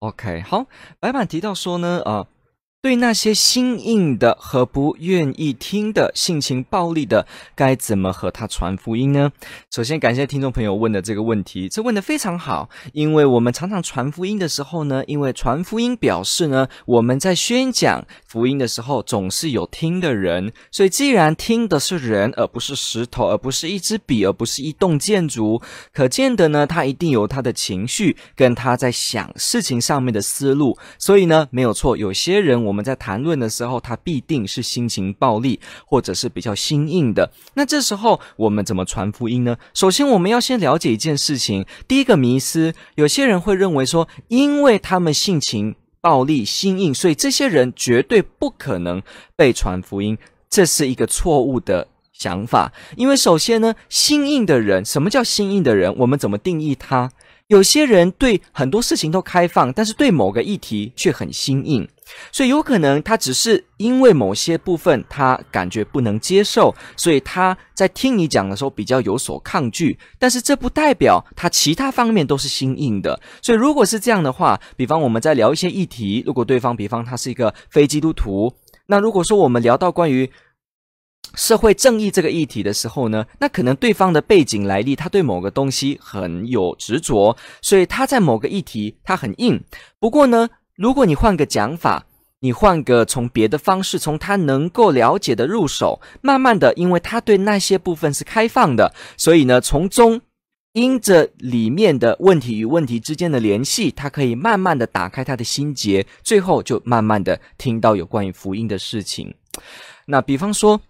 OK，好，白板提到说呢，啊、对那些心硬的和不愿意听的、性情暴戾的，该怎么和他传福音呢？首先，感谢听众朋友问的这个问题，这问的非常好。因为我们常常传福音的时候呢，因为传福音表示呢，我们在宣讲福音的时候总是有听的人，所以既然听的是人，而不是石头，而不是一支笔，而不是一栋建筑，可见的呢，他一定有他的情绪跟他在想事情上面的思路。所以呢，没有错，有些人。我们在谈论的时候，他必定是心情暴戾，或者是比较心硬的。那这时候我们怎么传福音呢？首先，我们要先了解一件事情。第一个迷思，有些人会认为说，因为他们性情暴戾、心硬，所以这些人绝对不可能被传福音。这是一个错误的想法。因为首先呢，心硬的人，什么叫心硬的人？我们怎么定义他？有些人对很多事情都开放，但是对某个议题却很心硬，所以有可能他只是因为某些部分他感觉不能接受，所以他在听你讲的时候比较有所抗拒。但是这不代表他其他方面都是心硬的。所以如果是这样的话，比方我们在聊一些议题，如果对方比方他是一个非基督徒，那如果说我们聊到关于社会正义这个议题的时候呢，那可能对方的背景来历，他对某个东西很有执着，所以他在某个议题他很硬。不过呢，如果你换个讲法，你换个从别的方式，从他能够了解的入手，慢慢的，因为他对那些部分是开放的，所以呢，从中因着里面的问题与问题之间的联系，他可以慢慢的打开他的心结，最后就慢慢的听到有关于福音的事情。那比方说。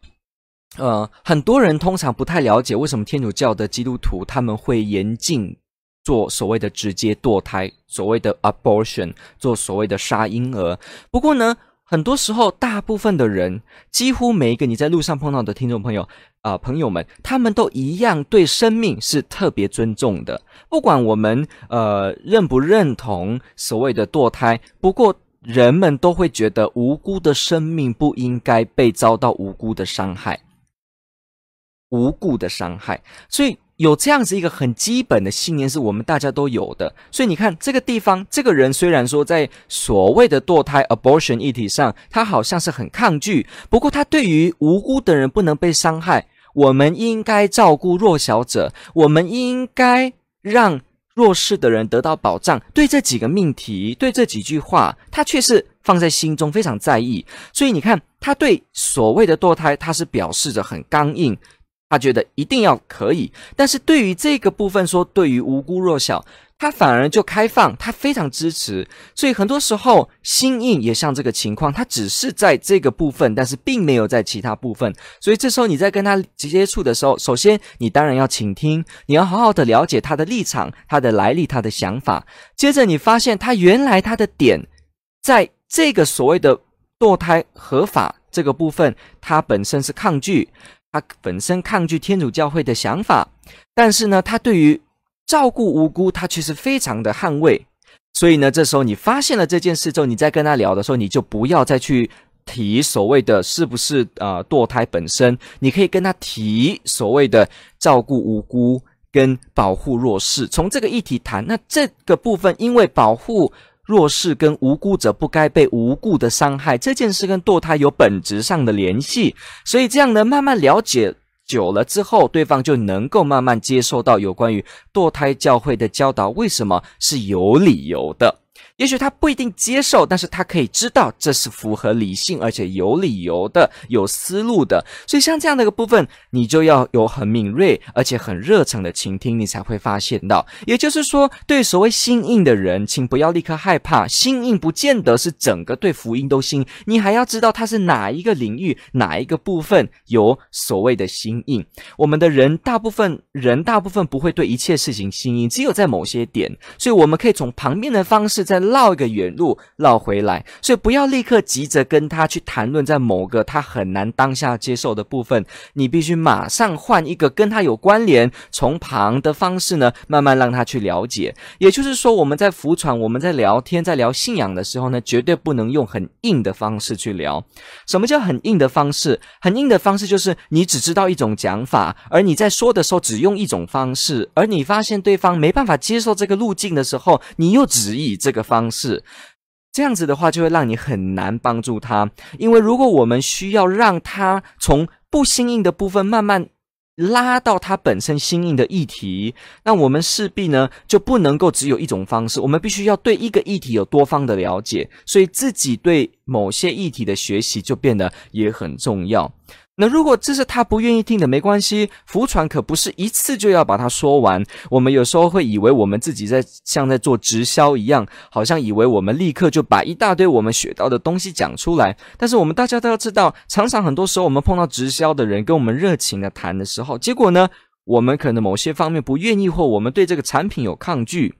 呃，很多人通常不太了解为什么天主教的基督徒他们会严禁做所谓的直接堕胎，所谓的 abortion，做所谓的杀婴儿。不过呢，很多时候大部分的人，几乎每一个你在路上碰到的听众朋友啊、朋友们，他们都一样对生命是特别尊重的。不管我们呃认不认同所谓的堕胎，不过人们都会觉得无辜的生命不应该被遭到无辜的伤害。无故的伤害，所以有这样子一个很基本的信念是我们大家都有的。所以你看这个地方，这个人虽然说在所谓的堕胎 （abortion） 议题上，他好像是很抗拒，不过他对于无辜的人不能被伤害，我们应该照顾弱小者，我们应该让弱势的人得到保障。对这几个命题，对这几句话，他却是放在心中非常在意。所以你看，他对所谓的堕胎，他是表示着很刚硬。他觉得一定要可以，但是对于这个部分说，对于无辜弱小，他反而就开放，他非常支持。所以很多时候心硬也像这个情况，他只是在这个部分，但是并没有在其他部分。所以这时候你在跟他接触的时候，首先你当然要倾听，你要好好的了解他的立场、他的来历、他的想法。接着你发现他原来他的点，在这个所谓的堕胎合法这个部分，他本身是抗拒。他本身抗拒天主教会的想法，但是呢，他对于照顾无辜，他却是非常的捍卫。所以呢，这时候你发现了这件事之后，你再跟他聊的时候，你就不要再去提所谓的是不是啊、堕胎本身，你可以跟他提所谓的照顾无辜跟保护弱势，从这个议题谈。那这个部分，因为保护。弱势跟无辜者不该被无故的伤害，这件事跟堕胎有本质上的联系，所以这样呢，慢慢了解久了之后，对方就能够慢慢接受到有关于堕胎教会的教导，为什么是有理由的。也许他不一定接受，但是他可以知道这是符合理性而且有理由的、有思路的。所以像这样的一个部分，你就要有很敏锐而且很热诚的倾听，你才会发现到。也就是说，对所谓心硬的人，请不要立刻害怕，心硬不见得是整个对福音都心，你还要知道他是哪一个领域、哪一个部分有所谓的心硬。我们的人大部分人大部分不会对一切事情心硬，只有在某些点，所以我们可以从旁边的方式再绕一个远路绕回来。所以不要立刻急着跟他去谈论在某个他很难当下接受的部分，你必须马上换一个跟他有关联、从旁的方式呢，慢慢让他去了解。也就是说，我们在服传、我们在聊天、在聊信仰的时候呢，绝对不能用很硬的方式去聊。什么叫很硬的方式？很硬的方式就是你只知道一种讲法，而你在说的时候只用一种方式，而你发现对方没办法接受这个路径的时候，你又只以这个方方式。这样子的话，就会让你很难帮助他。因为如果我们需要让他从不心硬的部分慢慢拉到他本身心硬的议题，那我们势必呢就不能够只有一种方式，我们必须要对一个议题有多方的了解，所以自己对某些议题的学习就变得也很重要。那如果这是他不愿意听的，没关系。福传可不是一次就要把它说完。我们有时候会以为我们自己在像在做直销一样，好像以为我们立刻就把一大堆我们学到的东西讲出来。但是我们大家都要知道，常常很多时候我们碰到直销的人跟我们热情的谈的时候，结果呢，我们可能某些方面不愿意，或我们对这个产品有抗拒。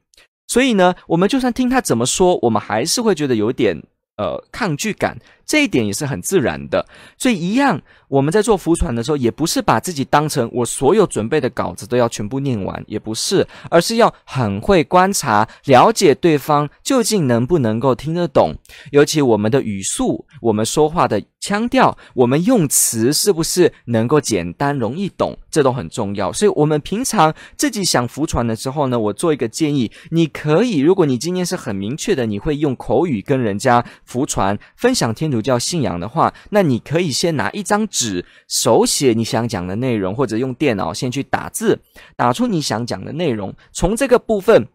所以呢，我们就算听他怎么说，我们还是会觉得有点呃抗拒感。这一点也是很自然的，所以一样，我们在做福传的时候，也不是把自己当成我所有准备的稿子都要全部念完，也不是，而是要很会观察，了解对方究竟能不能够听得懂，尤其我们的语速，我们说话的腔调，我们用词是不是能够简单容易懂，这都很重要。所以，我们平常自己想福传的时候呢，我做一个建议，你可以，如果你今天是很明确的，你会用口语跟人家福传，分享天主。教信仰的话，那你可以先拿一张纸，手写你想讲的内容，或者用电脑先去打字，打出你想讲的内容。从这个部分，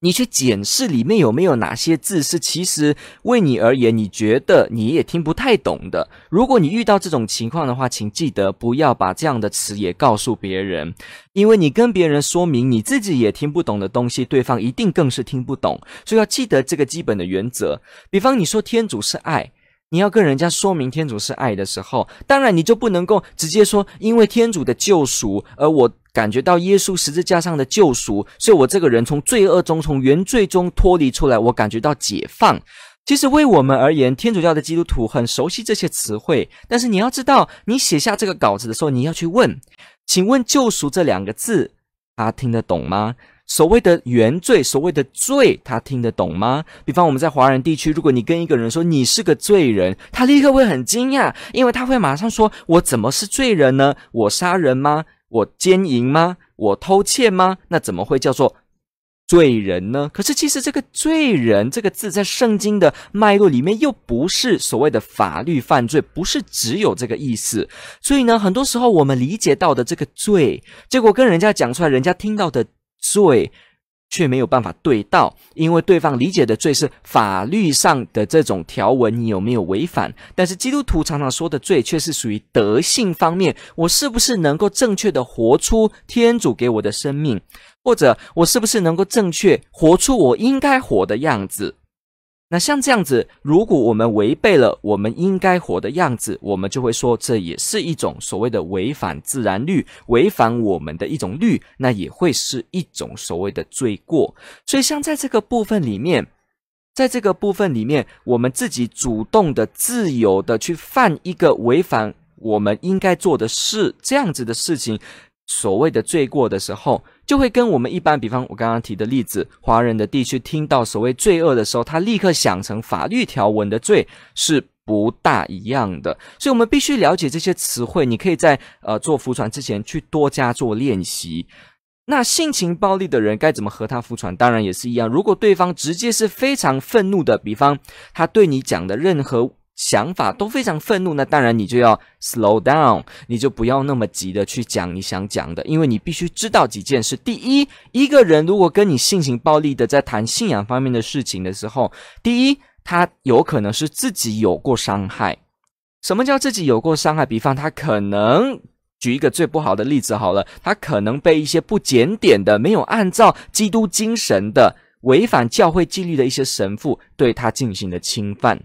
你去检视里面有没有哪些字是其实为你而言，你觉得你也听不太懂的。如果你遇到这种情况的话，请记得不要把这样的词也告诉别人，因为你跟别人说明你自己也听不懂的东西，对方一定更是听不懂。所以要记得这个基本的原则。比方你说天主是爱。你要跟人家说明天主是爱的时候，当然你就不能够直接说，因为天主的救赎，而我感觉到耶稣十字架上的救赎，所以我这个人从罪恶中、从原罪中脱离出来，我感觉到解放。其实为我们而言，天主教的基督徒很熟悉这些词汇，但是你要知道，你写下这个稿子的时候，你要去问，请问“救赎”这两个字，他听得懂吗？所谓的原罪，所谓的罪，他听得懂吗？比方我们在华人地区，如果你跟一个人说你是个罪人，他立刻会很惊讶，因为他会马上说：“我怎么是罪人呢？我杀人吗？我奸淫吗？我偷窃吗？那怎么会叫做罪人呢？”可是其实这个“罪人”这个字在圣经的脉络里面又不是所谓的法律犯罪，不是只有这个意思。所以呢，很多时候我们理解到的这个罪，结果跟人家讲出来，人家听到的。罪却没有办法对到，因为对方理解的罪是法律上的这种条文，你有没有违反？但是基督徒常常说的罪却是属于德性方面，我是不是能够正确的活出天主给我的生命，或者我是不是能够正确活出我应该活的样子？那像这样子，如果我们违背了我们应该活的样子，我们就会说这也是一种所谓的违反自然律，违反我们的一种律，那也会是一种所谓的罪过。所以，像在这个部分里面，在这个部分里面，我们自己主动的、自由的去犯一个违反我们应该做的事，这样子的事情。所谓的罪过的时候，就会跟我们一般，比方我刚刚提的例子，华人的地区听到所谓罪恶的时候，他立刻想成法律条文的罪，是不大一样的。所以，我们必须了解这些词汇。你可以在呃做福传之前去多加做练习。那性情暴力的人该怎么和他福传？当然也是一样。如果对方直接是非常愤怒的，比方他对你讲的任何。想法都非常愤怒，那当然你就要 slow down，你就不要那么急的去讲你想讲的，因为你必须知道几件事。第一，一个人如果跟你性情暴力的在谈信仰方面的事情的时候，第一，他有可能是自己有过伤害。什么叫自己有过伤害？比方他可能举一个最不好的例子好了，他可能被一些不检点的、没有按照基督精神的、违反教会纪律的一些神父对他进行了侵犯。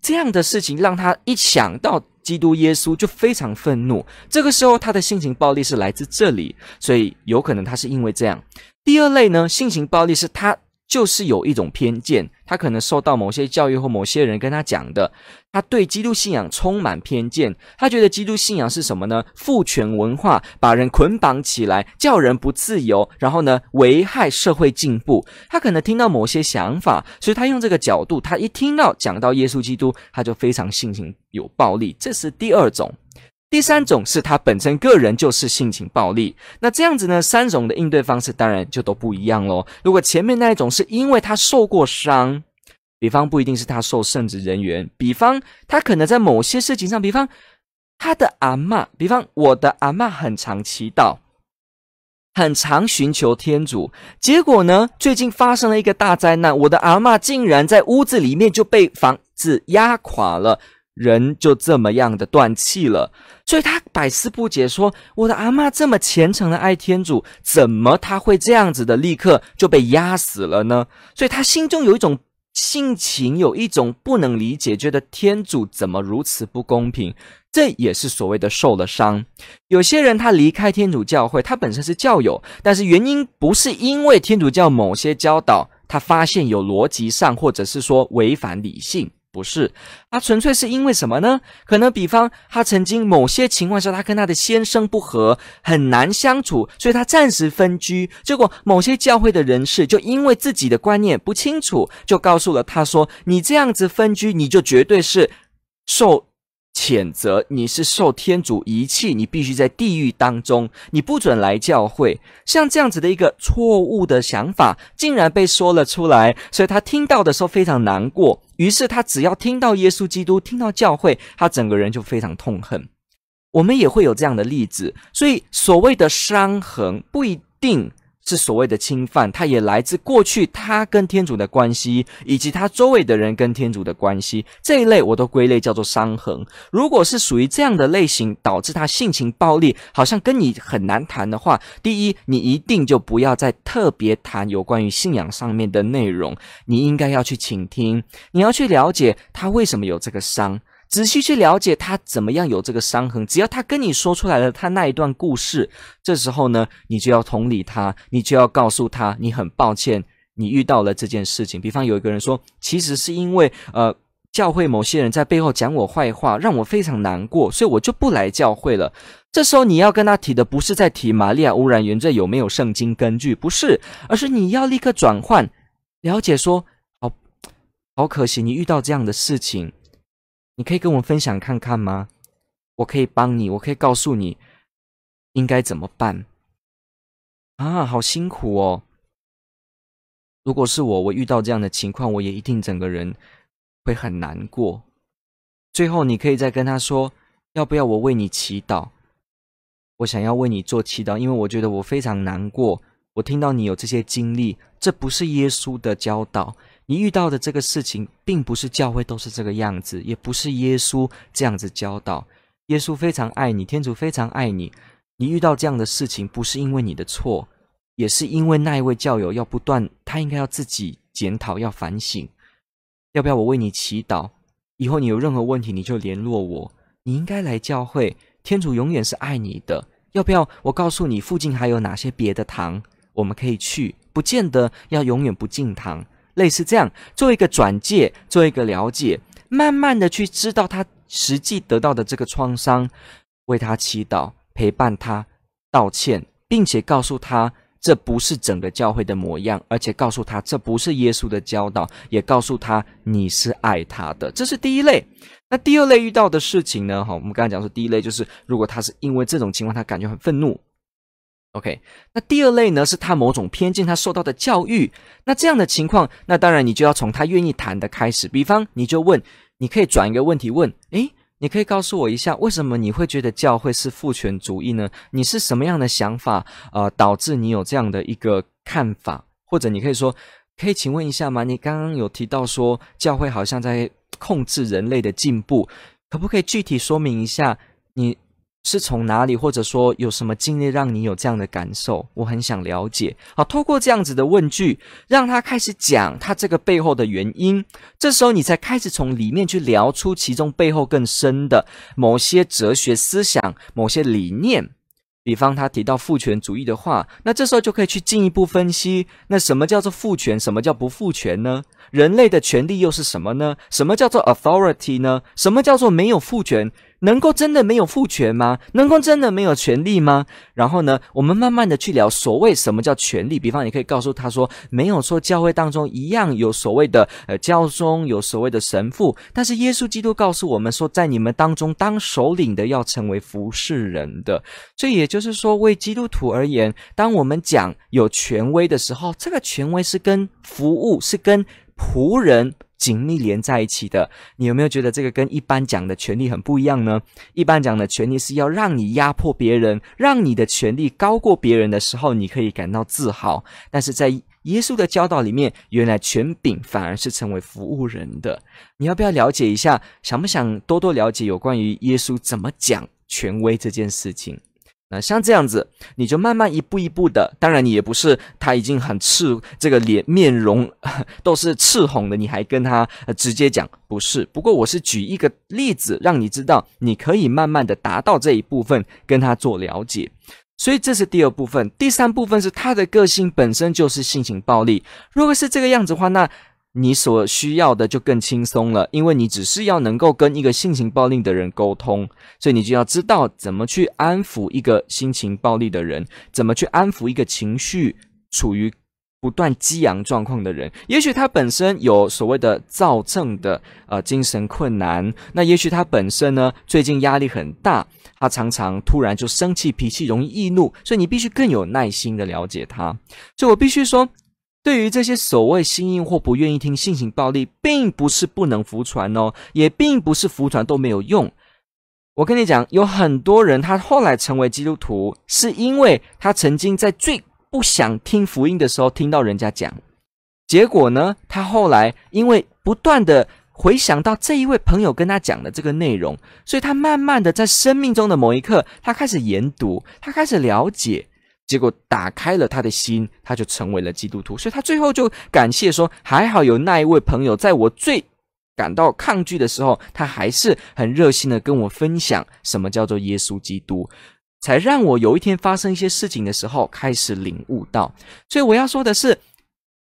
这样的事情让他一想到基督耶稣就非常愤怒，这个时候他的性情暴力是来自这里，所以有可能他是因为这样。第二类呢，性情暴力是他。就是有一种偏见，他可能受到某些教育或某些人跟他讲的，他对基督信仰充满偏见。他觉得基督信仰是什么呢？父权文化，把人捆绑起来，叫人不自由，然后呢，危害社会进步。他可能听到某些想法，所以他用这个角度，他一听到讲到耶稣基督，他就非常性情有暴力。这是第二种。第三种是他本身个人就是性情暴力，那这样子呢，三种的应对方式当然就都不一样喽。如果前面那一种是因为他受过伤，比方不一定是他受圣职人员，比方他可能在某些事情上，比方他的阿嬷，比方我的阿嬷很常祈祷，很常寻求天主，结果呢，最近发生了一个大灾难，我的阿嬷竟然在屋子里面就被房子压垮了。人就这么样的断气了，所以他百思不解，说：“我的阿嬷这么虔诚的爱天主，怎么他会这样子的立刻就被压死了呢？”所以他心中有一种性情，有一种不能理解，觉得天主怎么如此不公平。这也是所谓的受了伤。有些人他离开天主教会，他本身是教友，但是原因不是因为天主教某些教导，他发现有逻辑上或者是说违反理性。不是，他纯粹是因为什么呢？可能比方他曾经某些情况下，他跟他的先生不和，很难相处，所以他暂时分居。结果某些教会的人士就因为自己的观念不清楚，就告诉了他说：“你这样子分居，你就绝对是受。”谴责你是受天主遗弃，你必须在地狱当中，你不准来教会。像这样子的一个错误的想法，竟然被说了出来，所以他听到的时候非常难过。于是他只要听到耶稣基督，听到教会，他整个人就非常痛恨。我们也会有这样的例子，所以所谓的伤痕不一定。是所谓的侵犯，它也来自过去他跟天主的关系，以及他周围的人跟天主的关系。这一类我都归类叫做伤痕。如果是属于这样的类型，导致他性情暴力，好像跟你很难谈的话，第一，你一定就不要再特别谈有关于信仰上面的内容。你应该要去倾听，你要去了解他为什么有这个伤。仔细去了解他怎么样有这个伤痕，只要他跟你说出来了他那一段故事，这时候呢，你就要同理他，你就要告诉他，你很抱歉你遇到了这件事情。比方有一个人说，其实是因为呃教会某些人在背后讲我坏话，让我非常难过，所以我就不来教会了。这时候你要跟他提的不是在提玛利亚污染原罪有没有圣经根据，不是，而是你要立刻转换，了解说，好，好可惜你遇到这样的事情。你可以跟我分享看看吗？我可以帮你，我可以告诉你应该怎么办。啊，好辛苦哦！如果是我，我遇到这样的情况，我也一定整个人会很难过。最后，你可以再跟他说，要不要我为你祈祷？我想要为你做祈祷，因为我觉得我非常难过。我听到你有这些经历，这不是耶稣的教导。你遇到的这个事情，并不是教会都是这个样子，也不是耶稣这样子教导。耶稣非常爱你，天主非常爱你。你遇到这样的事情，不是因为你的错，也是因为那一位教友要不断，他应该要自己检讨，要反省。要不要我为你祈祷？以后你有任何问题，你就联络我。你应该来教会，天主永远是爱你的。要不要我告诉你，附近还有哪些别的堂，我们可以去？不见得要永远不进堂。类似这样，做一个转介，做一个了解，慢慢的去知道他实际得到的这个创伤，为他祈祷，陪伴他，道歉，并且告诉他这不是整个教会的模样，而且告诉他这不是耶稣的教导，也告诉他你是爱他的。这是第一类。那第二类遇到的事情呢？哈，我们刚才讲说，第一类就是如果他是因为这种情况，他感觉很愤怒。OK，那第二类呢，是他某种偏见，他受到的教育。那这样的情况，那当然你就要从他愿意谈的开始。比方，你就问你可以转一个问题问：诶，你可以告诉我一下，为什么你会觉得教会是父权主义呢？你是什么样的想法，呃，导致你有这样的一个看法？或者你可以说，可以请问一下吗？你刚刚有提到说教会好像在控制人类的进步，可不可以具体说明一下你？是从哪里，或者说有什么经历让你有这样的感受？我很想了解。好，透过这样子的问句，让他开始讲他这个背后的原因。这时候你才开始从里面去聊出其中背后更深的某些哲学思想、某些理念。比方他提到父权主义的话，那这时候就可以去进一步分析：那什么叫做父权？什么叫不父权呢？人类的权利又是什么呢？什么叫做 authority 呢？什么叫做没有父权？能够真的没有父权吗？能够真的没有权利吗？然后呢，我们慢慢的去聊所谓什么叫权利。比方，你可以告诉他说，没有说教会当中一样有所谓的呃教宗，有所谓的神父，但是耶稣基督告诉我们说，在你们当中当首领的要成为服侍人的。所以也就是说，为基督徒而言，当我们讲有权威的时候，这个权威是跟服务，是跟仆人。紧密连在一起的，你有没有觉得这个跟一般讲的权利很不一样呢？一般讲的权利是要让你压迫别人，让你的权利高过别人的时候，你可以感到自豪。但是在耶稣的教导里面，原来权柄反而是成为服务人的。你要不要了解一下？想不想多多了解有关于耶稣怎么讲权威这件事情？那像这样子，你就慢慢一步一步的，当然你也不是他已经很赤，这个脸面容都是赤红的，你还跟他直接讲不是。不过我是举一个例子，让你知道你可以慢慢的达到这一部分，跟他做了解。所以这是第二部分，第三部分是他的个性本身就是性情暴力。如果是这个样子的话，那。你所需要的就更轻松了，因为你只是要能够跟一个性情暴力的人沟通，所以你就要知道怎么去安抚一个心情暴力的人，怎么去安抚一个情绪处于不断激昂状况的人。也许他本身有所谓的躁症的呃精神困难，那也许他本身呢最近压力很大，他常常突然就生气，脾气容易易怒，所以你必须更有耐心的了解他。所以我必须说。对于这些所谓心硬或不愿意听性情暴力，并不是不能服传哦，也并不是服传都没有用。我跟你讲，有很多人他后来成为基督徒，是因为他曾经在最不想听福音的时候听到人家讲，结果呢，他后来因为不断的回想到这一位朋友跟他讲的这个内容，所以他慢慢的在生命中的某一刻，他开始研读，他开始了解。结果打开了他的心，他就成为了基督徒。所以他最后就感谢说：“还好有那一位朋友，在我最感到抗拒的时候，他还是很热心的跟我分享什么叫做耶稣基督，才让我有一天发生一些事情的时候开始领悟到。”所以我要说的是。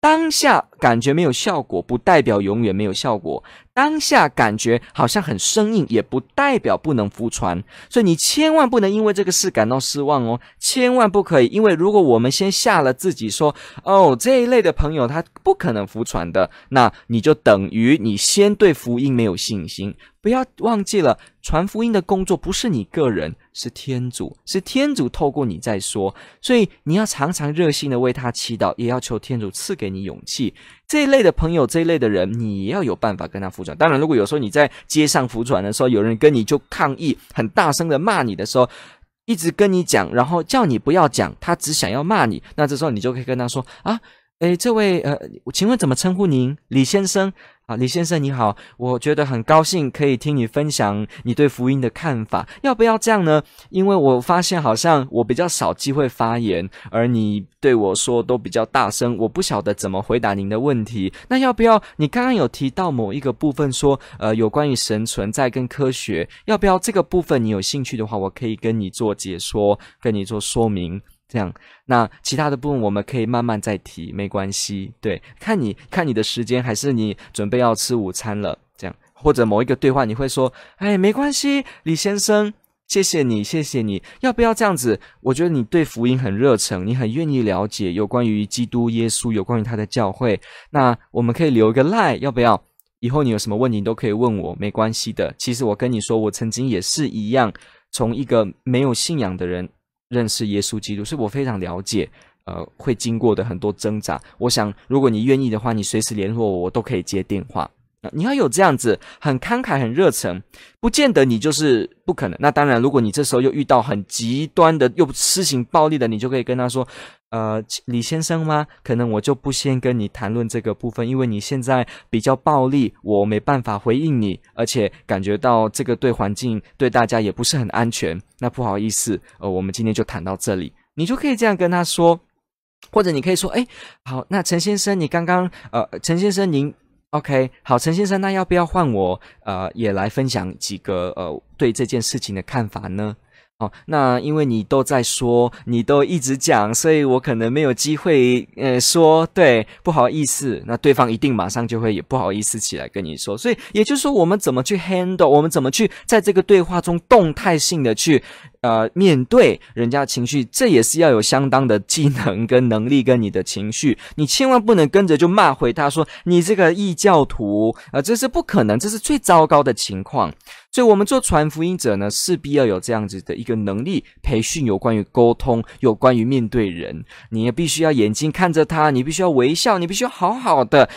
当下感觉没有效果，不代表永远没有效果。当下感觉好像很生硬，也不代表不能服传。所以你千万不能因为这个事感到失望哦，千万不可以。因为如果我们先吓了自己说，哦，这一类的朋友他不可能服传的，那你就等于你先对福音没有信心。不要忘记了，传福音的工作不是你个人，是天主，是天主透过你在说，所以你要常常热心的为他祈祷，也要求天主赐给你勇气。这一类的朋友，这一类的人，你也要有办法跟他服软。当然，如果有时候你在街上服软的时候，有人跟你就抗议，很大声的骂你的时候，一直跟你讲，然后叫你不要讲，他只想要骂你，那这时候你就可以跟他说啊。诶，这位呃，请问怎么称呼您？李先生啊，李先生你好，我觉得很高兴可以听你分享你对福音的看法，要不要这样呢？因为我发现好像我比较少机会发言，而你对我说都比较大声，我不晓得怎么回答您的问题。那要不要？你刚刚有提到某一个部分说，呃，有关于神存在跟科学，要不要这个部分你有兴趣的话，我可以跟你做解说，跟你做说明。这样，那其他的部分我们可以慢慢再提，没关系。对，看你看你的时间，还是你准备要吃午餐了？这样，或者某一个对话，你会说：“哎，没关系，李先生，谢谢你，谢谢你。要不要这样子？我觉得你对福音很热诚，你很愿意了解有关于基督耶稣，有关于他的教会。那我们可以留一个赖要不要？以后你有什么问题，你都可以问我，没关系的。其实我跟你说，我曾经也是一样，从一个没有信仰的人。认识耶稣基督，是我非常了解，呃，会经过的很多挣扎。我想，如果你愿意的话，你随时联络我，我都可以接电话。你要有这样子很慷慨、很热诚，不见得你就是不可能。那当然，如果你这时候又遇到很极端的又施行暴力的，你就可以跟他说：“呃，李先生吗？可能我就不先跟你谈论这个部分，因为你现在比较暴力，我没办法回应你，而且感觉到这个对环境、对大家也不是很安全。那不好意思，呃，我们今天就谈到这里。你就可以这样跟他说，或者你可以说：哎，好，那陈先生，你刚刚呃，陈先生您。” OK，好，陈先生，那要不要换我呃也来分享几个呃对这件事情的看法呢？哦，那因为你都在说，你都一直讲，所以我可能没有机会呃说，对，不好意思，那对方一定马上就会也不好意思起来跟你说，所以也就是说，我们怎么去 handle，我们怎么去在这个对话中动态性的去。呃，面对人家情绪，这也是要有相当的技能跟能力，跟你的情绪，你千万不能跟着就骂回他说你这个异教徒，呃，这是不可能，这是最糟糕的情况。所以，我们做传福音者呢，势必要有这样子的一个能力培训，有关于沟通，有关于面对人，你也必须要眼睛看着他，你必须要微笑，你必须要好好的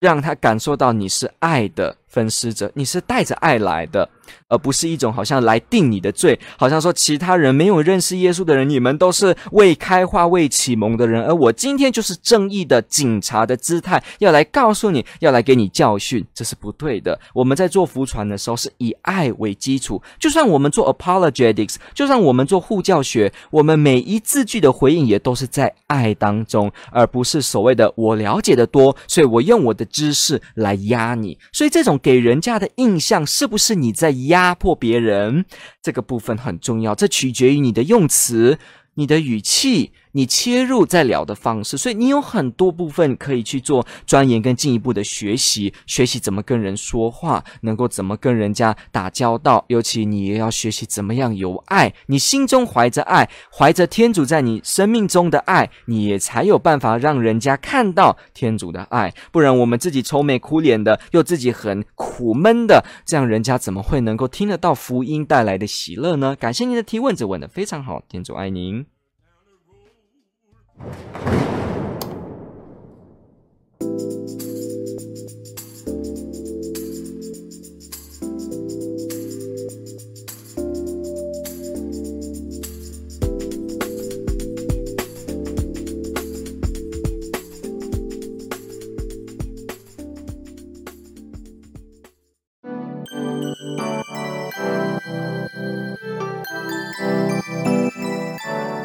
让他感受到你是爱的分施者，你是带着爱来的。而不是一种好像来定你的罪，好像说其他人没有认识耶稣的人，你们都是未开化、未启蒙的人，而我今天就是正义的警察的姿态，要来告诉你，要来给你教训，这是不对的。我们在做服传的时候是以爱为基础，就算我们做 apologetics，就算我们做护教学，我们每一字句的回应也都是在爱当中，而不是所谓的我了解的多，所以我用我的知识来压你。所以这种给人家的印象是不是你在？压迫别人，这个部分很重要，这取决于你的用词、你的语气。你切入再聊的方式，所以你有很多部分可以去做钻研跟进一步的学习，学习怎么跟人说话，能够怎么跟人家打交道，尤其你也要学习怎么样有爱，你心中怀着爱，怀着天主在你生命中的爱，你也才有办法让人家看到天主的爱，不然我们自己愁眉苦脸的，又自己很苦闷的，这样人家怎么会能够听得到福音带来的喜乐呢？感谢您的提问，这问得非常好，天主爱您。Thank you.